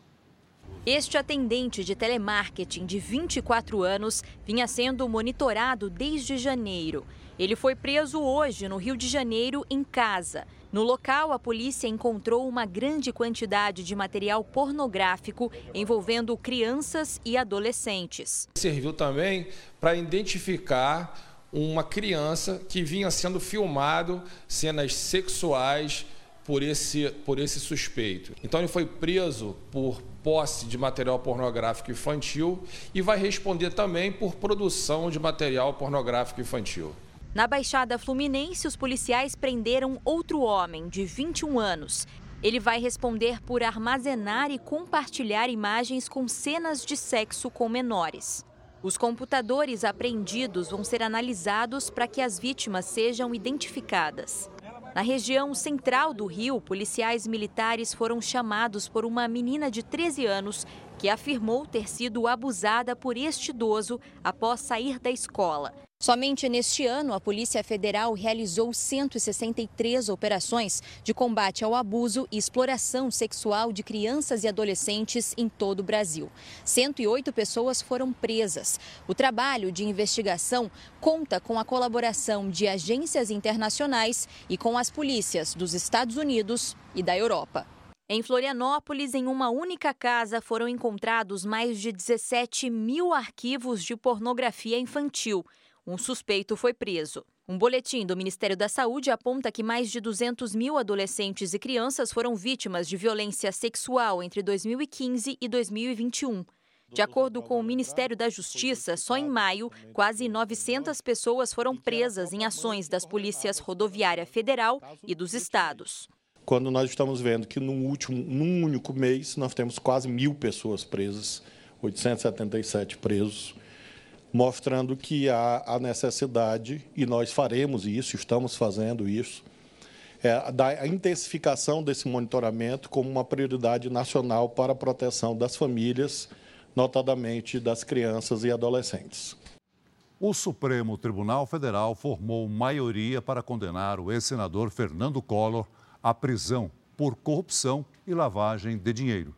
S27: Este atendente de telemarketing de 24 anos vinha sendo monitorado desde janeiro. Ele foi preso hoje no Rio de Janeiro em casa. No local, a polícia encontrou uma grande quantidade de material pornográfico envolvendo crianças e adolescentes.
S34: Serviu também para identificar uma criança que vinha sendo filmado cenas sexuais por esse, por esse suspeito. Então ele foi preso por posse de material pornográfico infantil e vai responder também por produção de material pornográfico infantil.
S27: Na Baixada Fluminense, os policiais prenderam outro homem de 21 anos. Ele vai responder por armazenar e compartilhar imagens com cenas de sexo com menores. Os computadores apreendidos vão ser analisados para que as vítimas sejam identificadas. Na região central do Rio, policiais militares foram chamados por uma menina de 13 anos que afirmou ter sido abusada por este idoso após sair da escola. Somente neste ano, a Polícia Federal realizou 163 operações de combate ao abuso e exploração sexual de crianças e adolescentes em todo o Brasil. 108 pessoas foram presas. O trabalho de investigação conta com a colaboração de agências internacionais e com as polícias dos Estados Unidos e da Europa. Em Florianópolis, em uma única casa, foram encontrados mais de 17 mil arquivos de pornografia infantil. Um suspeito foi preso. Um boletim do Ministério da Saúde aponta que mais de 200 mil adolescentes e crianças foram vítimas de violência sexual entre 2015 e 2021. De acordo com o Ministério da Justiça, só em maio, quase 900 pessoas foram presas em ações das polícias rodoviária federal e dos estados.
S35: Quando nós estamos vendo que no último, num único mês, nós temos quase mil pessoas presas, 877 presos mostrando que há a necessidade, e nós faremos isso, estamos fazendo isso, é, da intensificação desse monitoramento como uma prioridade nacional para a proteção das famílias, notadamente das crianças e adolescentes.
S3: O Supremo Tribunal Federal formou maioria para condenar o ex-senador Fernando Collor à prisão por corrupção e lavagem de dinheiro.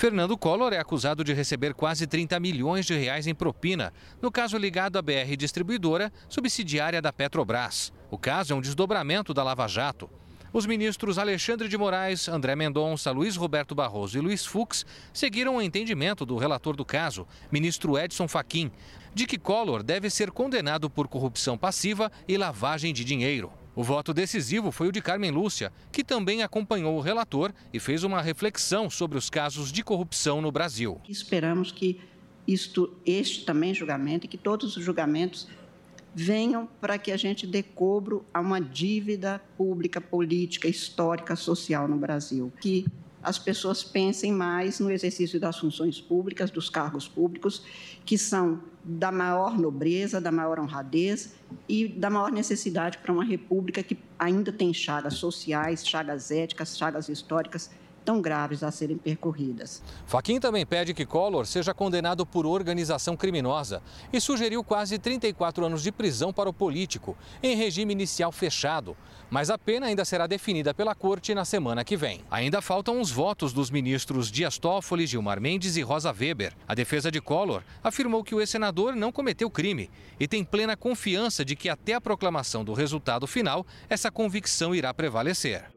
S36: Fernando Collor é acusado de receber quase 30 milhões de reais em propina, no caso ligado à BR Distribuidora, subsidiária da Petrobras. O caso é um desdobramento da Lava Jato. Os ministros Alexandre de Moraes, André Mendonça, Luiz Roberto Barroso e Luiz Fux seguiram o entendimento do relator do caso, ministro Edson Fachin, de que Collor deve ser condenado por corrupção passiva e lavagem de dinheiro. O voto decisivo foi o de Carmen Lúcia, que também acompanhou o relator e fez uma reflexão sobre os casos de corrupção no Brasil.
S30: Esperamos que isto, este também julgamento e que todos os julgamentos venham para que a gente dê cobro a uma dívida pública, política, histórica, social no Brasil. Que as pessoas pensem mais no exercício das funções públicas, dos cargos públicos, que são da maior nobreza, da maior honradez e da maior necessidade para uma república que ainda tem chagas sociais, chagas éticas, chagas históricas tão graves a serem percorridas.
S36: Faquim também pede que Collor seja condenado por organização criminosa e sugeriu quase 34 anos de prisão para o político, em regime inicial fechado. Mas a pena ainda será definida pela corte na semana que vem. Ainda faltam os votos dos ministros Dias Toffoli, Gilmar Mendes e Rosa Weber. A defesa de Collor afirmou que o ex-senador não cometeu crime e tem plena confiança de que até a proclamação do resultado final, essa convicção irá prevalecer.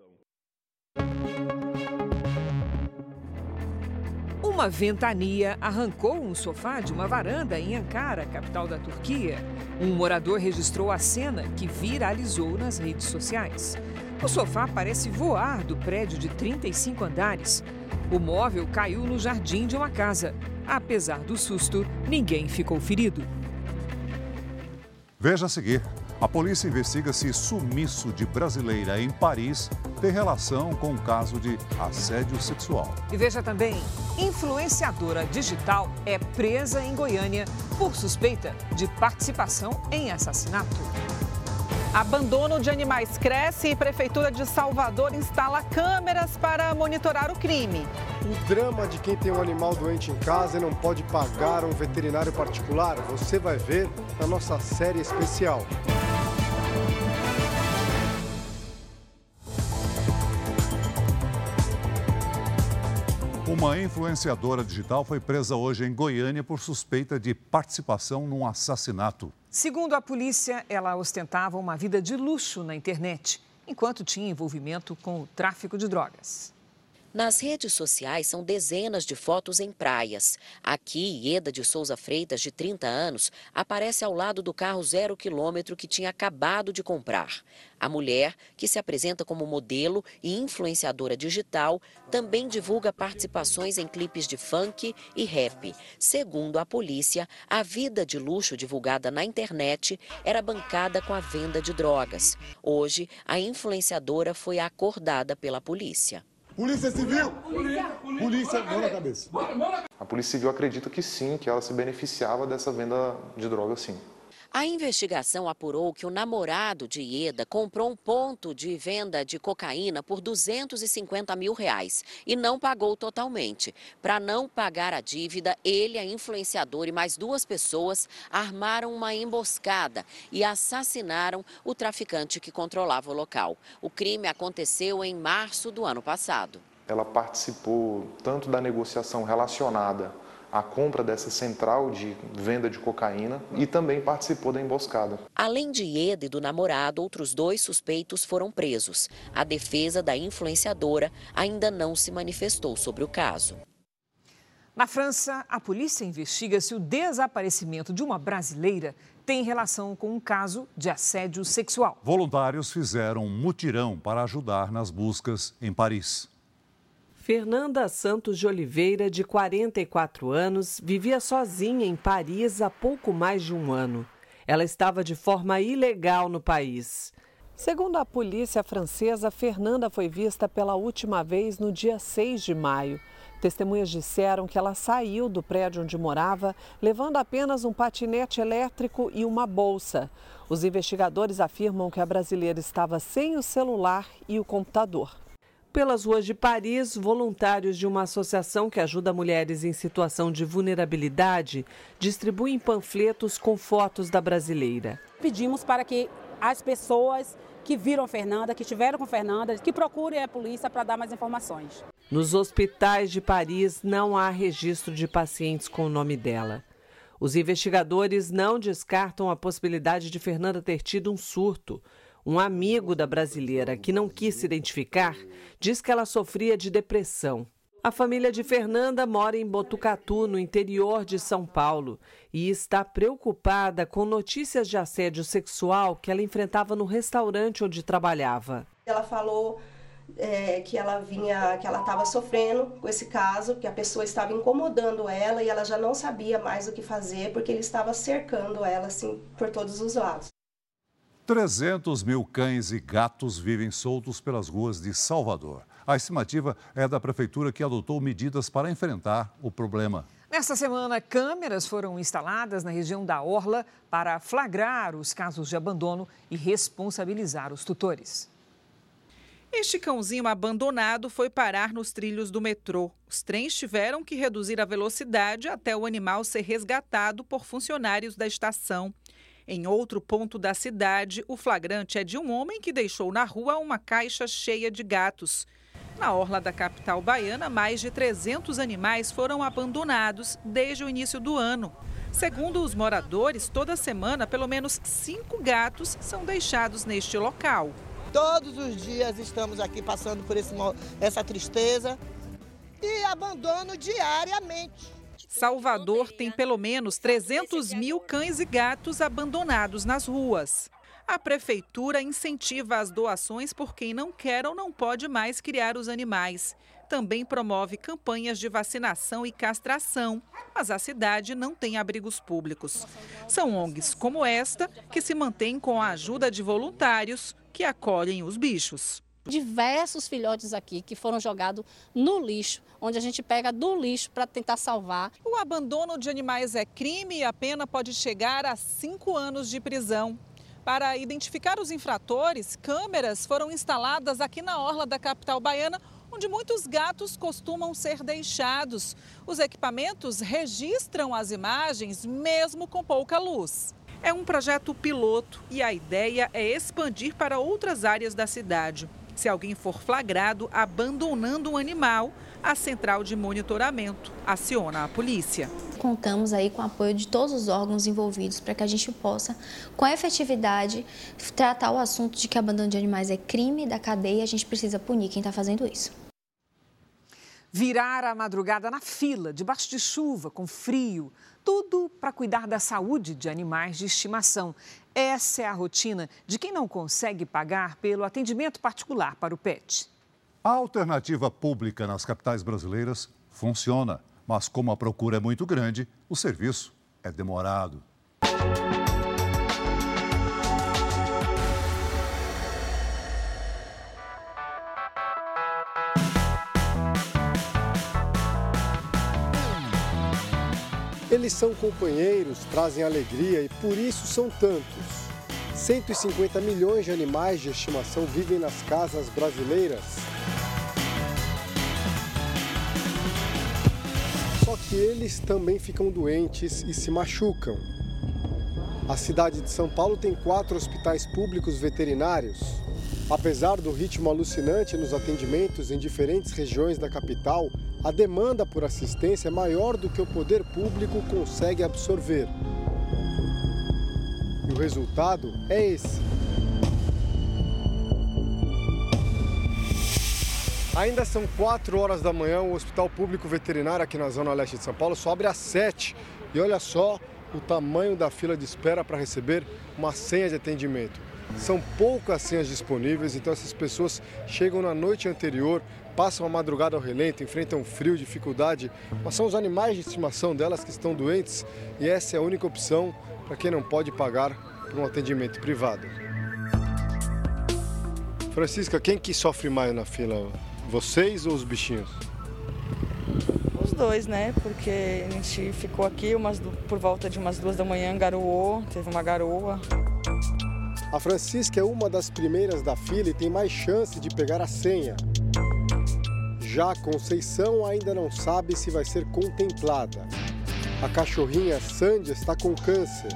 S2: Uma ventania arrancou um sofá de uma varanda em Ankara, capital da Turquia. Um morador registrou a cena que viralizou nas redes sociais. O sofá parece voar do prédio de 35 andares. O móvel caiu no jardim de uma casa. Apesar do susto, ninguém ficou ferido.
S3: Veja a seguir. A polícia investiga se sumiço de brasileira em Paris tem relação com um caso de assédio sexual.
S2: E veja também: influenciadora digital é presa em Goiânia por suspeita de participação em assassinato.
S37: Abandono de animais cresce e Prefeitura de Salvador instala câmeras para monitorar o crime.
S29: O drama de quem tem um animal doente em casa e não pode pagar um veterinário particular, você vai ver na nossa série especial.
S3: Uma influenciadora digital foi presa hoje em Goiânia por suspeita de participação num assassinato.
S2: Segundo a polícia, ela ostentava uma vida de luxo na internet, enquanto tinha envolvimento com o tráfico de drogas.
S38: Nas redes sociais são dezenas de fotos em praias. Aqui, Ieda de Souza Freitas, de 30 anos, aparece ao lado do carro zero quilômetro que tinha acabado de comprar. A mulher, que se apresenta como modelo e influenciadora digital, também divulga participações em clipes de funk e rap. Segundo a polícia, a vida de luxo divulgada na internet era bancada com a venda de drogas. Hoje, a influenciadora foi acordada pela polícia.
S39: Polícia Civil! Polícia, polícia, mão na cabeça.
S40: A Polícia Civil acredita que sim, que ela se beneficiava dessa venda de droga, sim.
S38: A investigação apurou que o namorado de Ieda comprou um ponto de venda de cocaína por 250 mil reais e não pagou totalmente. Para não pagar a dívida, ele, a influenciadora e mais duas pessoas armaram uma emboscada e assassinaram o traficante que controlava o local. O crime aconteceu em março do ano passado.
S41: Ela participou tanto da negociação relacionada a compra dessa central de venda de cocaína e também participou da emboscada.
S38: Além de Ieda e do namorado, outros dois suspeitos foram presos. A defesa da influenciadora ainda não se manifestou sobre o caso.
S2: Na França, a polícia investiga se o desaparecimento de uma brasileira tem relação com um caso de assédio sexual.
S3: Voluntários fizeram um mutirão para ajudar nas buscas em Paris.
S42: Fernanda Santos de Oliveira, de 44 anos, vivia sozinha em Paris há pouco mais de um ano. Ela estava de forma ilegal no país. Segundo a polícia francesa, Fernanda foi vista pela última vez no dia 6 de maio. Testemunhas disseram que ela saiu do prédio onde morava, levando apenas um patinete elétrico e uma bolsa. Os investigadores afirmam que a brasileira estava sem o celular e o computador. Pelas ruas de Paris, voluntários de uma associação que ajuda mulheres em situação de vulnerabilidade distribuem panfletos com fotos da brasileira.
S43: Pedimos para que as pessoas que viram Fernanda, que estiveram com Fernanda, que procurem a polícia para dar mais informações.
S42: Nos hospitais de Paris não há registro de pacientes com o nome dela. Os investigadores não descartam a possibilidade de Fernanda ter tido um surto. Um amigo da brasileira, que não quis se identificar, diz que ela sofria de depressão. A família de Fernanda mora em Botucatu, no interior de São Paulo, e está preocupada com notícias de assédio sexual que ela enfrentava no restaurante onde trabalhava.
S44: Ela falou é, que ela vinha, que ela estava sofrendo com esse caso, que a pessoa estava incomodando ela e ela já não sabia mais o que fazer porque ele estava cercando ela assim por todos os lados.
S3: 300 mil cães e gatos vivem soltos pelas ruas de Salvador. A estimativa é da prefeitura que adotou medidas para enfrentar o problema.
S2: Nesta semana, câmeras foram instaladas na região da Orla para flagrar os casos de abandono e responsabilizar os tutores.
S37: Este cãozinho abandonado foi parar nos trilhos do metrô. Os trens tiveram que reduzir a velocidade até o animal ser resgatado por funcionários da estação. Em outro ponto da cidade, o flagrante é de um homem que deixou na rua uma caixa cheia de gatos. Na orla da capital baiana, mais de 300 animais foram abandonados desde o início do ano. Segundo os moradores, toda semana, pelo menos cinco gatos são deixados neste local.
S45: Todos os dias estamos aqui passando por esse, essa tristeza e abandono diariamente.
S37: Salvador tem pelo menos 300 mil cães e gatos abandonados nas ruas. A prefeitura incentiva as doações por quem não quer ou não pode mais criar os animais. Também promove campanhas de vacinação e castração, mas a cidade não tem abrigos públicos. São ONGs como esta que se mantêm com a ajuda de voluntários que acolhem os bichos
S46: diversos filhotes aqui que foram jogados no lixo, onde a gente pega do lixo para tentar salvar.
S37: O abandono de animais é crime e a pena pode chegar a cinco anos de prisão. Para identificar os infratores, câmeras foram instaladas aqui na orla da capital baiana, onde muitos gatos costumam ser deixados. Os equipamentos registram as imagens mesmo com pouca luz. É um projeto piloto e a ideia é expandir para outras áreas da cidade. Se alguém for flagrado abandonando um animal, a central de monitoramento aciona a polícia.
S47: Contamos aí com o apoio de todos os órgãos envolvidos para que a gente possa, com efetividade, tratar o assunto de que abandono de animais é crime da cadeia e a gente precisa punir quem está fazendo isso.
S2: Virar a madrugada na fila, debaixo de chuva, com frio, tudo para cuidar da saúde de animais de estimação. Essa é a rotina de quem não consegue pagar pelo atendimento particular para o pet.
S3: A alternativa pública nas capitais brasileiras funciona, mas como a procura é muito grande, o serviço é demorado.
S29: Eles são companheiros, trazem alegria e por isso são tantos. 150 milhões de animais de estimação vivem nas casas brasileiras. Só que eles também ficam doentes e se machucam. A cidade de São Paulo tem quatro hospitais públicos veterinários. Apesar do ritmo alucinante nos atendimentos em diferentes regiões da capital, a demanda por assistência é maior do que o poder público consegue absorver. E o resultado é esse. Ainda são 4 horas da manhã, o Hospital Público Veterinário aqui na Zona Leste de São Paulo só abre às 7. E olha só o tamanho da fila de espera para receber uma senha de atendimento. São poucas senhas disponíveis, então essas pessoas chegam na noite anterior, passam a madrugada ao relento, enfrentam frio, dificuldade, mas são os animais de estimação delas que estão doentes e essa é a única opção para quem não pode pagar por um atendimento privado. Francisca, quem que sofre mais na fila? Vocês ou os bichinhos?
S48: Os dois, né? Porque a gente ficou aqui umas, por volta de umas duas da manhã, garoou, teve uma garoa.
S29: A Francisca é uma das primeiras da fila e tem mais chance de pegar a senha. Já a Conceição ainda não sabe se vai ser contemplada. A cachorrinha Sandy está com câncer.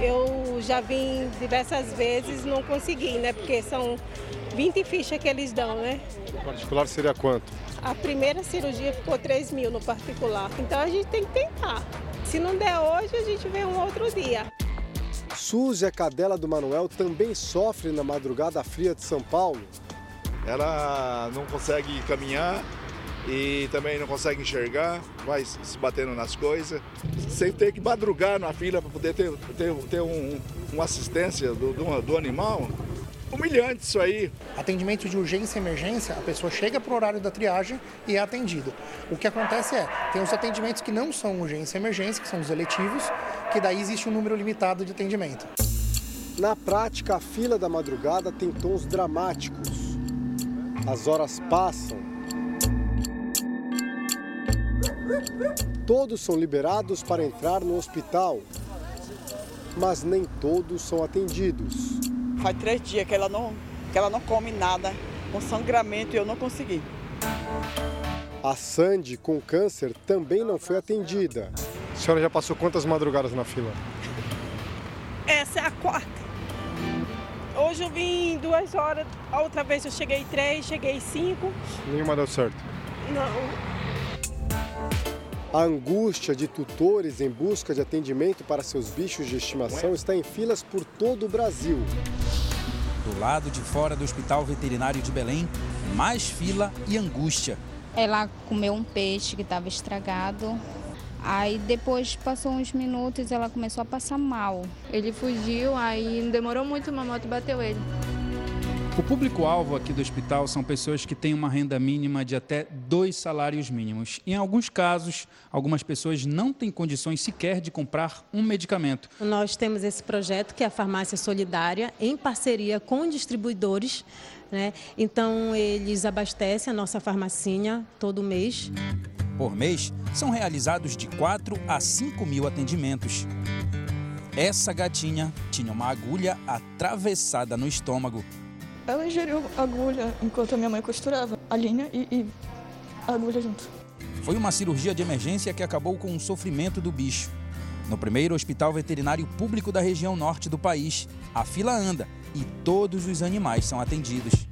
S49: Eu já vim diversas vezes, não consegui, né? Porque são 20 fichas que eles dão, né?
S29: O particular seria quanto?
S49: A primeira cirurgia ficou 3 mil no particular. Então a gente tem que tentar. Se não der hoje, a gente vê um outro dia.
S29: Suzy, a cadela do Manuel, também sofre na madrugada fria de São Paulo.
S50: Ela não consegue caminhar e também não consegue enxergar, vai se batendo nas coisas. Sem ter que madrugar na fila para poder ter, ter, ter um, uma assistência do, do, do animal. Humilhante isso aí.
S51: Atendimento de urgência e emergência, a pessoa chega para o horário da triagem e é atendida. O que acontece é, tem os atendimentos que não são urgência e emergência, que são os eletivos, que daí existe um número limitado de atendimento.
S29: Na prática, a fila da madrugada tem tons dramáticos. As horas passam. Todos são liberados para entrar no hospital, mas nem todos são atendidos.
S52: Faz três dias que ela não, que ela não come nada, com sangramento, e eu não consegui.
S29: A Sandy, com câncer, também não foi atendida. A senhora já passou quantas madrugadas na fila?
S49: Essa é a quarta. Hoje eu vim duas horas, a outra vez eu cheguei três, cheguei cinco.
S29: Nenhuma deu certo.
S49: Não.
S29: A angústia de tutores em busca de atendimento para seus bichos de estimação está em filas por todo o Brasil.
S35: Do lado de fora do Hospital Veterinário de Belém, mais fila e angústia.
S53: Ela comeu um peixe que estava estragado. Aí depois passou uns minutos ela começou a passar mal.
S54: Ele fugiu, aí não demorou muito, uma moto bateu ele.
S35: O público-alvo aqui do hospital são pessoas que têm uma renda mínima de até dois salários mínimos. Em alguns casos, algumas pessoas não têm condições sequer de comprar um medicamento.
S55: Nós temos esse projeto que é a Farmácia Solidária, em parceria com distribuidores. Né? Então, eles abastecem a nossa farmacinha todo mês.
S35: Por mês, são realizados de 4 a 5 mil atendimentos. Essa gatinha tinha uma agulha atravessada no estômago.
S54: Ela ingeriu agulha enquanto a minha mãe costurava a linha e, e a agulha junto.
S35: Foi uma cirurgia de emergência que acabou com o sofrimento do bicho. No primeiro hospital veterinário público da região norte do país, a fila anda e todos os animais são atendidos.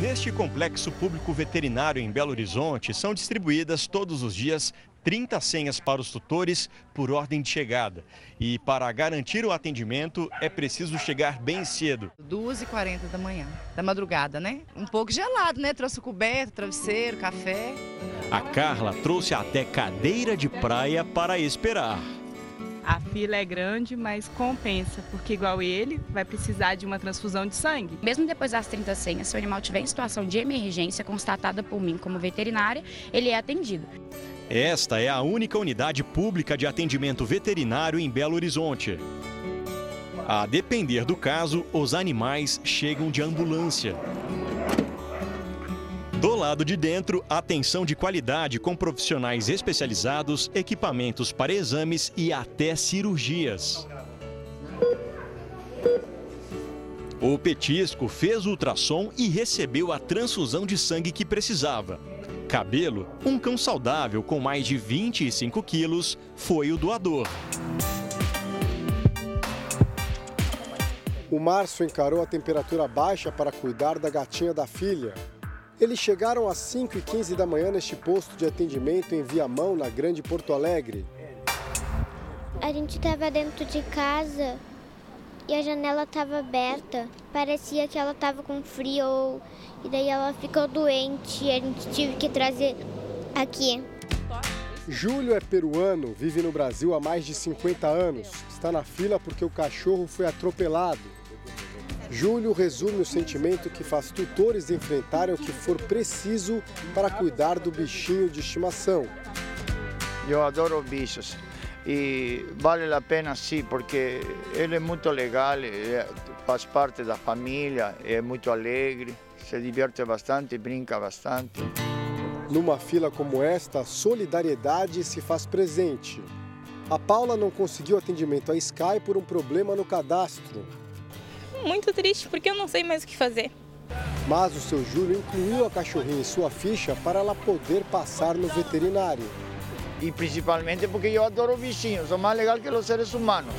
S56: Neste complexo público veterinário em Belo Horizonte, são distribuídas todos os dias 30 senhas para os tutores por ordem de chegada. E para garantir o atendimento, é preciso chegar bem cedo.
S57: 2h40 da manhã, da madrugada, né? Um pouco gelado, né? Trouxe coberto, travesseiro, café.
S56: A Carla trouxe até cadeira de praia para esperar.
S58: A fila é grande, mas compensa, porque igual ele, vai precisar de uma transfusão de sangue.
S47: Mesmo depois das 30 senhas, se o animal tiver em situação de emergência constatada por mim como veterinária, ele é atendido.
S56: Esta é a única unidade pública de atendimento veterinário em Belo Horizonte. A depender do caso, os animais chegam de ambulância.
S59: Do lado de dentro, atenção de qualidade com profissionais especializados, equipamentos para exames e até cirurgias. O petisco fez o ultrassom e recebeu a transfusão de sangue que precisava. Cabelo, um cão saudável com mais de 25 quilos, foi o doador.
S29: O Márcio encarou a temperatura baixa para cuidar da gatinha da filha. Eles chegaram às 5h15 da manhã neste posto de atendimento em Viamão, na Grande Porto Alegre.
S60: A gente estava dentro de casa e a janela estava aberta. Parecia que ela estava com frio e daí ela ficou doente e a gente tive que trazer aqui.
S29: Júlio é peruano, vive no Brasil há mais de 50 anos. Está na fila porque o cachorro foi atropelado. Júlio resume o sentimento que faz tutores enfrentarem o que for preciso para cuidar do bichinho de estimação.
S35: Eu adoro bichos e vale a pena sim, porque ele é muito legal, faz parte da família, é muito alegre, se diverte bastante, brinca bastante.
S29: Numa fila como esta, a solidariedade se faz presente. A Paula não conseguiu atendimento a Sky por um problema no cadastro.
S55: Muito triste porque eu não sei mais o que fazer.
S29: Mas o seu Júlio incluiu a cachorrinha em sua ficha para ela poder passar no veterinário.
S35: E principalmente porque eu adoro bichinhos, são mais legais que os seres humanos.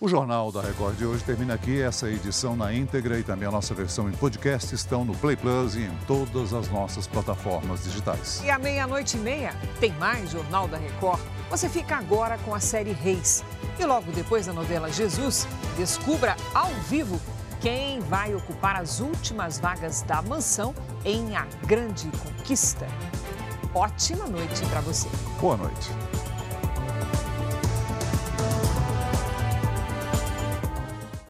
S3: O Jornal da Record de hoje termina aqui. Essa edição na íntegra e também a nossa versão em podcast estão no Play Plus e em todas as nossas plataformas digitais.
S2: E à meia-noite e meia tem mais Jornal da Record. Você fica agora com a série Reis. E logo depois da novela Jesus, descubra ao vivo quem vai ocupar as últimas vagas da mansão em A Grande Conquista. Ótima noite para você.
S3: Boa noite.